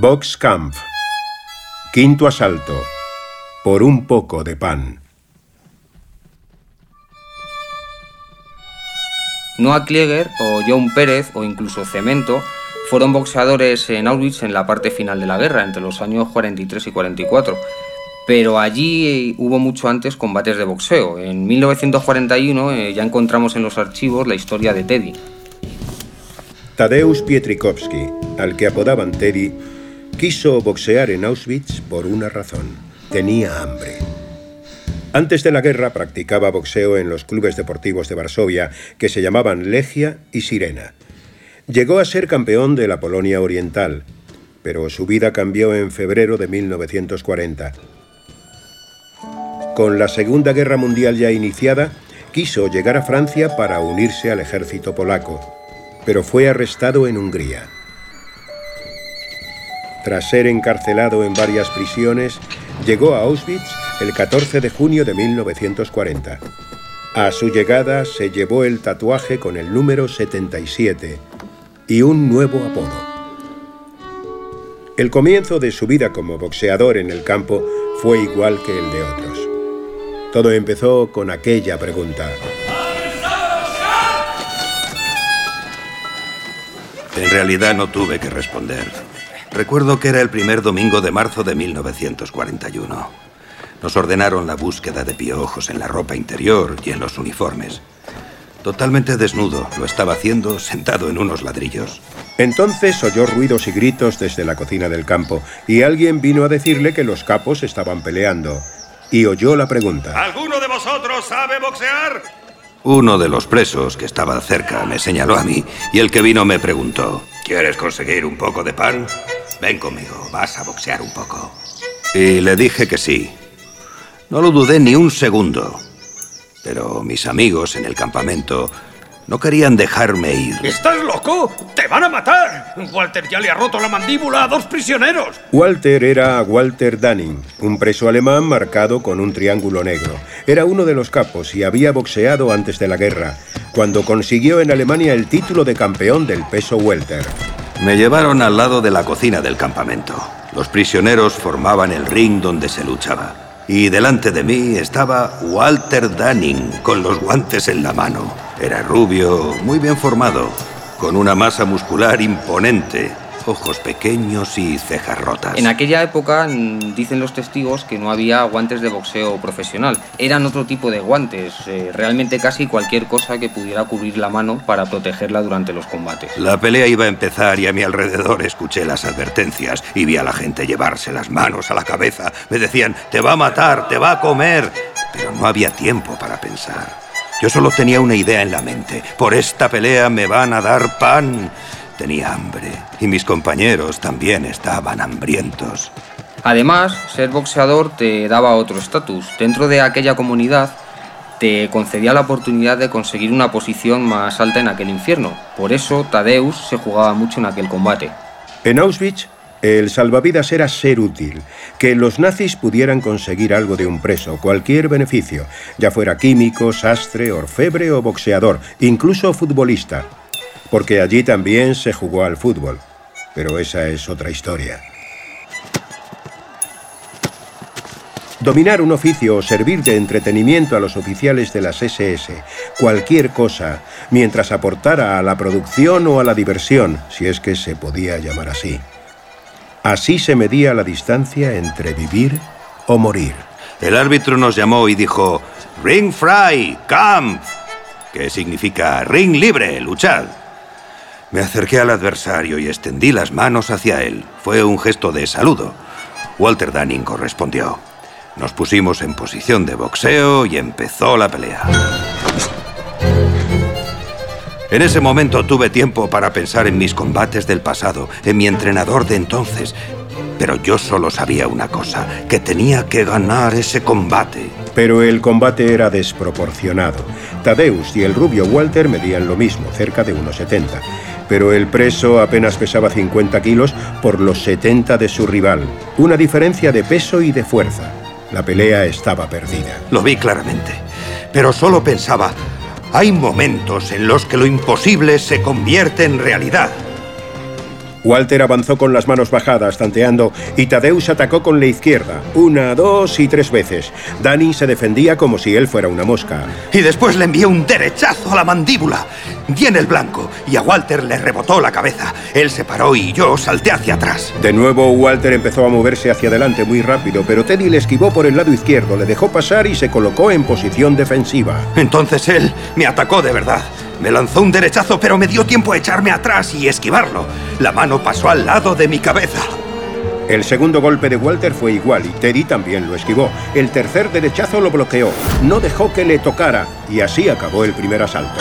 Box Camp. Quinto asalto. Por un poco de pan. Noah Klieger o John Pérez o incluso Cemento fueron boxeadores en Auschwitz en la parte final de la guerra, entre los años 43 y 44. Pero allí hubo mucho antes combates de boxeo. En 1941 eh, ya encontramos en los archivos la historia de Teddy. Tadeusz Pietrikowski, al que apodaban Teddy, quiso boxear en Auschwitz por una razón. Tenía hambre. Antes de la guerra practicaba boxeo en los clubes deportivos de Varsovia que se llamaban Legia y Sirena. Llegó a ser campeón de la Polonia Oriental, pero su vida cambió en febrero de 1940. Con la Segunda Guerra Mundial ya iniciada, quiso llegar a Francia para unirse al ejército polaco, pero fue arrestado en Hungría. Tras ser encarcelado en varias prisiones, llegó a Auschwitz el 14 de junio de 1940. A su llegada se llevó el tatuaje con el número 77 y un nuevo apodo. El comienzo de su vida como boxeador en el campo fue igual que el de otros. Todo empezó con aquella pregunta. En realidad no tuve que responder. Recuerdo que era el primer domingo de marzo de 1941. Nos ordenaron la búsqueda de piojos en la ropa interior y en los uniformes. Totalmente desnudo, lo estaba haciendo sentado en unos ladrillos. Entonces oyó ruidos y gritos desde la cocina del campo y alguien vino a decirle que los capos estaban peleando. Y oyó la pregunta. ¿Alguno de vosotros sabe boxear? Uno de los presos que estaba cerca me señaló a mí y el que vino me preguntó, ¿quieres conseguir un poco de pan? Ven conmigo, vas a boxear un poco. Y le dije que sí. No lo dudé ni un segundo. Pero mis amigos en el campamento no querían dejarme ir. ¿Estás loco? ¡Te van a matar! Walter ya le ha roto la mandíbula a dos prisioneros. Walter era Walter Dunning, un preso alemán marcado con un triángulo negro. Era uno de los capos y había boxeado antes de la guerra, cuando consiguió en Alemania el título de campeón del peso welter. Me llevaron al lado de la cocina del campamento. Los prisioneros formaban el ring donde se luchaba. Y delante de mí estaba Walter Dunning, con los guantes en la mano. Era rubio, muy bien formado, con una masa muscular imponente, ojos pequeños y cejas rotas. En aquella época dicen los testigos que no había guantes de boxeo profesional. Eran otro tipo de guantes, eh, realmente casi cualquier cosa que pudiera cubrir la mano para protegerla durante los combates. La pelea iba a empezar y a mi alrededor escuché las advertencias y vi a la gente llevarse las manos a la cabeza. Me decían, te va a matar, te va a comer. Pero no había tiempo para pensar. Yo solo tenía una idea en la mente. Por esta pelea me van a dar pan. Tenía hambre y mis compañeros también estaban hambrientos. Además, ser boxeador te daba otro estatus. Dentro de aquella comunidad te concedía la oportunidad de conseguir una posición más alta en aquel infierno. Por eso Tadeus se jugaba mucho en aquel combate. En Auschwitz, el salvavidas era ser útil, que los nazis pudieran conseguir algo de un preso, cualquier beneficio, ya fuera químico, sastre, orfebre o boxeador, incluso futbolista porque allí también se jugó al fútbol. Pero esa es otra historia. Dominar un oficio o servir de entretenimiento a los oficiales de las SS, cualquier cosa, mientras aportara a la producción o a la diversión, si es que se podía llamar así. Así se medía la distancia entre vivir o morir. El árbitro nos llamó y dijo, Ring Fry, Camp, que significa ring libre, luchad. Me acerqué al adversario y extendí las manos hacia él. Fue un gesto de saludo. Walter Dunning correspondió. Nos pusimos en posición de boxeo y empezó la pelea. En ese momento tuve tiempo para pensar en mis combates del pasado, en mi entrenador de entonces. Pero yo solo sabía una cosa, que tenía que ganar ese combate. Pero el combate era desproporcionado. Tadeus y el rubio Walter medían lo mismo, cerca de 1,70 pero el preso apenas pesaba 50 kilos por los 70 de su rival. Una diferencia de peso y de fuerza. La pelea estaba perdida. Lo vi claramente, pero solo pensaba, hay momentos en los que lo imposible se convierte en realidad. Walter avanzó con las manos bajadas, tanteando, y Tadeus atacó con la izquierda, una, dos y tres veces. Danny se defendía como si él fuera una mosca. Y después le envié un derechazo a la mandíbula. Di en el blanco, y a Walter le rebotó la cabeza. Él se paró y yo salté hacia atrás. De nuevo, Walter empezó a moverse hacia adelante muy rápido, pero Teddy le esquivó por el lado izquierdo, le dejó pasar y se colocó en posición defensiva. Entonces él me atacó de verdad. Me lanzó un derechazo, pero me dio tiempo a echarme atrás y esquivarlo. La mano pasó al lado de mi cabeza. El segundo golpe de Walter fue igual y Teddy también lo esquivó. El tercer derechazo lo bloqueó. No dejó que le tocara y así acabó el primer asalto.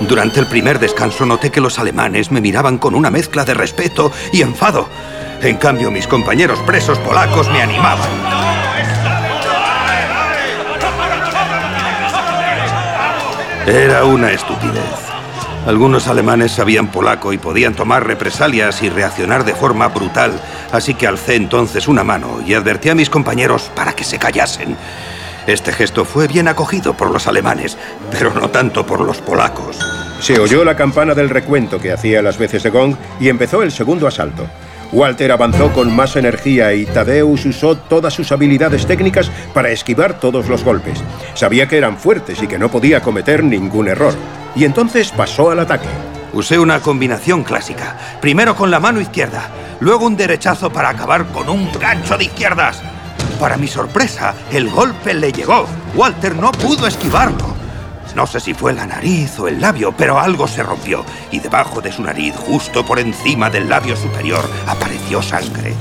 Durante el primer descanso noté que los alemanes me miraban con una mezcla de respeto y enfado. En cambio, mis compañeros presos polacos me animaban. Era una estupidez. Algunos alemanes sabían polaco y podían tomar represalias y reaccionar de forma brutal, así que alcé entonces una mano y advertí a mis compañeros para que se callasen. Este gesto fue bien acogido por los alemanes, pero no tanto por los polacos. Se oyó la campana del recuento que hacía las veces de gong y empezó el segundo asalto. Walter avanzó con más energía y Tadeus usó todas sus habilidades técnicas para esquivar todos los golpes. Sabía que eran fuertes y que no podía cometer ningún error. Y entonces pasó al ataque. Usé una combinación clásica. Primero con la mano izquierda, luego un derechazo para acabar con un gancho de izquierdas. Para mi sorpresa, el golpe le llegó. Walter no pudo esquivarlo. No sé si fue la nariz o el labio, pero algo se rompió y debajo de su nariz, justo por encima del labio superior, apareció sangre.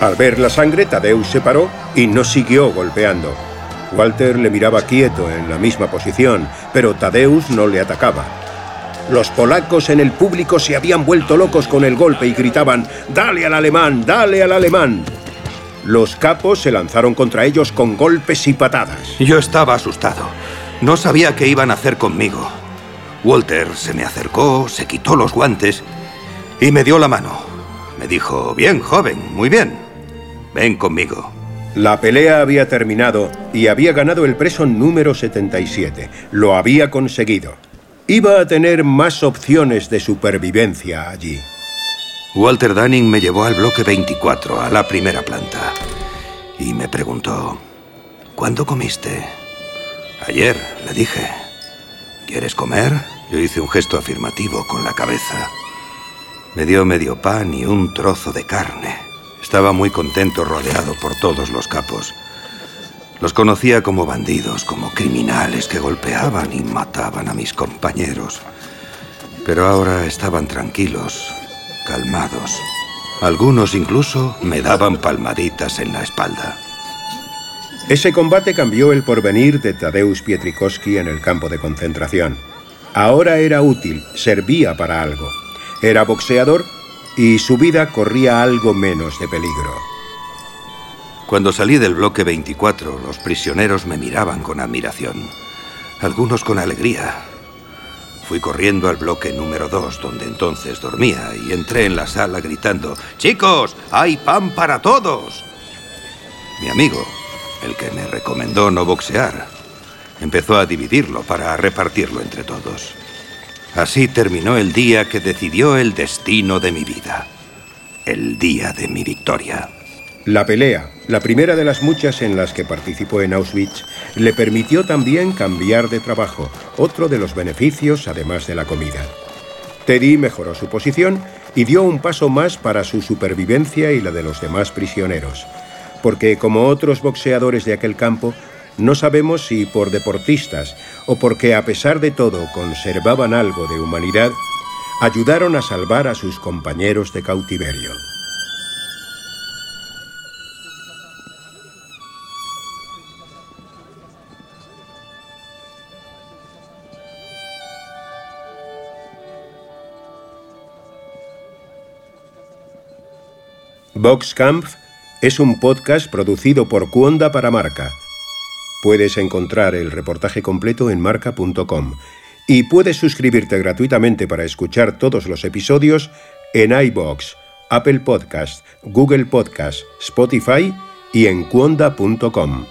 Al ver la sangre, Tadeus se paró y no siguió golpeando. Walter le miraba quieto en la misma posición, pero Tadeus no le atacaba. Los polacos en el público se habían vuelto locos con el golpe y gritaban, ¡Dale al alemán! ¡Dale al alemán! Los capos se lanzaron contra ellos con golpes y patadas. Yo estaba asustado. No sabía qué iban a hacer conmigo. Walter se me acercó, se quitó los guantes y me dio la mano. Me dijo, bien, joven, muy bien. Ven conmigo. La pelea había terminado y había ganado el preso número 77. Lo había conseguido. Iba a tener más opciones de supervivencia allí. Walter Dunning me llevó al bloque 24, a la primera planta, y me preguntó, ¿cuándo comiste? Ayer, le dije. ¿Quieres comer? Yo hice un gesto afirmativo con la cabeza. Me dio medio pan y un trozo de carne. Estaba muy contento rodeado por todos los capos. Los conocía como bandidos, como criminales que golpeaban y mataban a mis compañeros. Pero ahora estaban tranquilos, calmados. Algunos incluso me daban palmaditas en la espalda. Ese combate cambió el porvenir de Tadeusz Pietrikowski en el campo de concentración. Ahora era útil, servía para algo. Era boxeador y su vida corría algo menos de peligro. Cuando salí del bloque 24, los prisioneros me miraban con admiración, algunos con alegría. Fui corriendo al bloque número 2, donde entonces dormía, y entré en la sala gritando, Chicos, hay pan para todos. Mi amigo, el que me recomendó no boxear, empezó a dividirlo para repartirlo entre todos. Así terminó el día que decidió el destino de mi vida. El día de mi victoria. La pelea, la primera de las muchas en las que participó en Auschwitz, le permitió también cambiar de trabajo, otro de los beneficios además de la comida. Teddy mejoró su posición y dio un paso más para su supervivencia y la de los demás prisioneros porque como otros boxeadores de aquel campo, no sabemos si por deportistas o porque a pesar de todo conservaban algo de humanidad, ayudaron a salvar a sus compañeros de cautiverio. Boxkampf es un podcast producido por Cuonda para Marca. Puedes encontrar el reportaje completo en marca.com y puedes suscribirte gratuitamente para escuchar todos los episodios en iBox, Apple Podcast, Google Podcast, Spotify y en cuonda.com.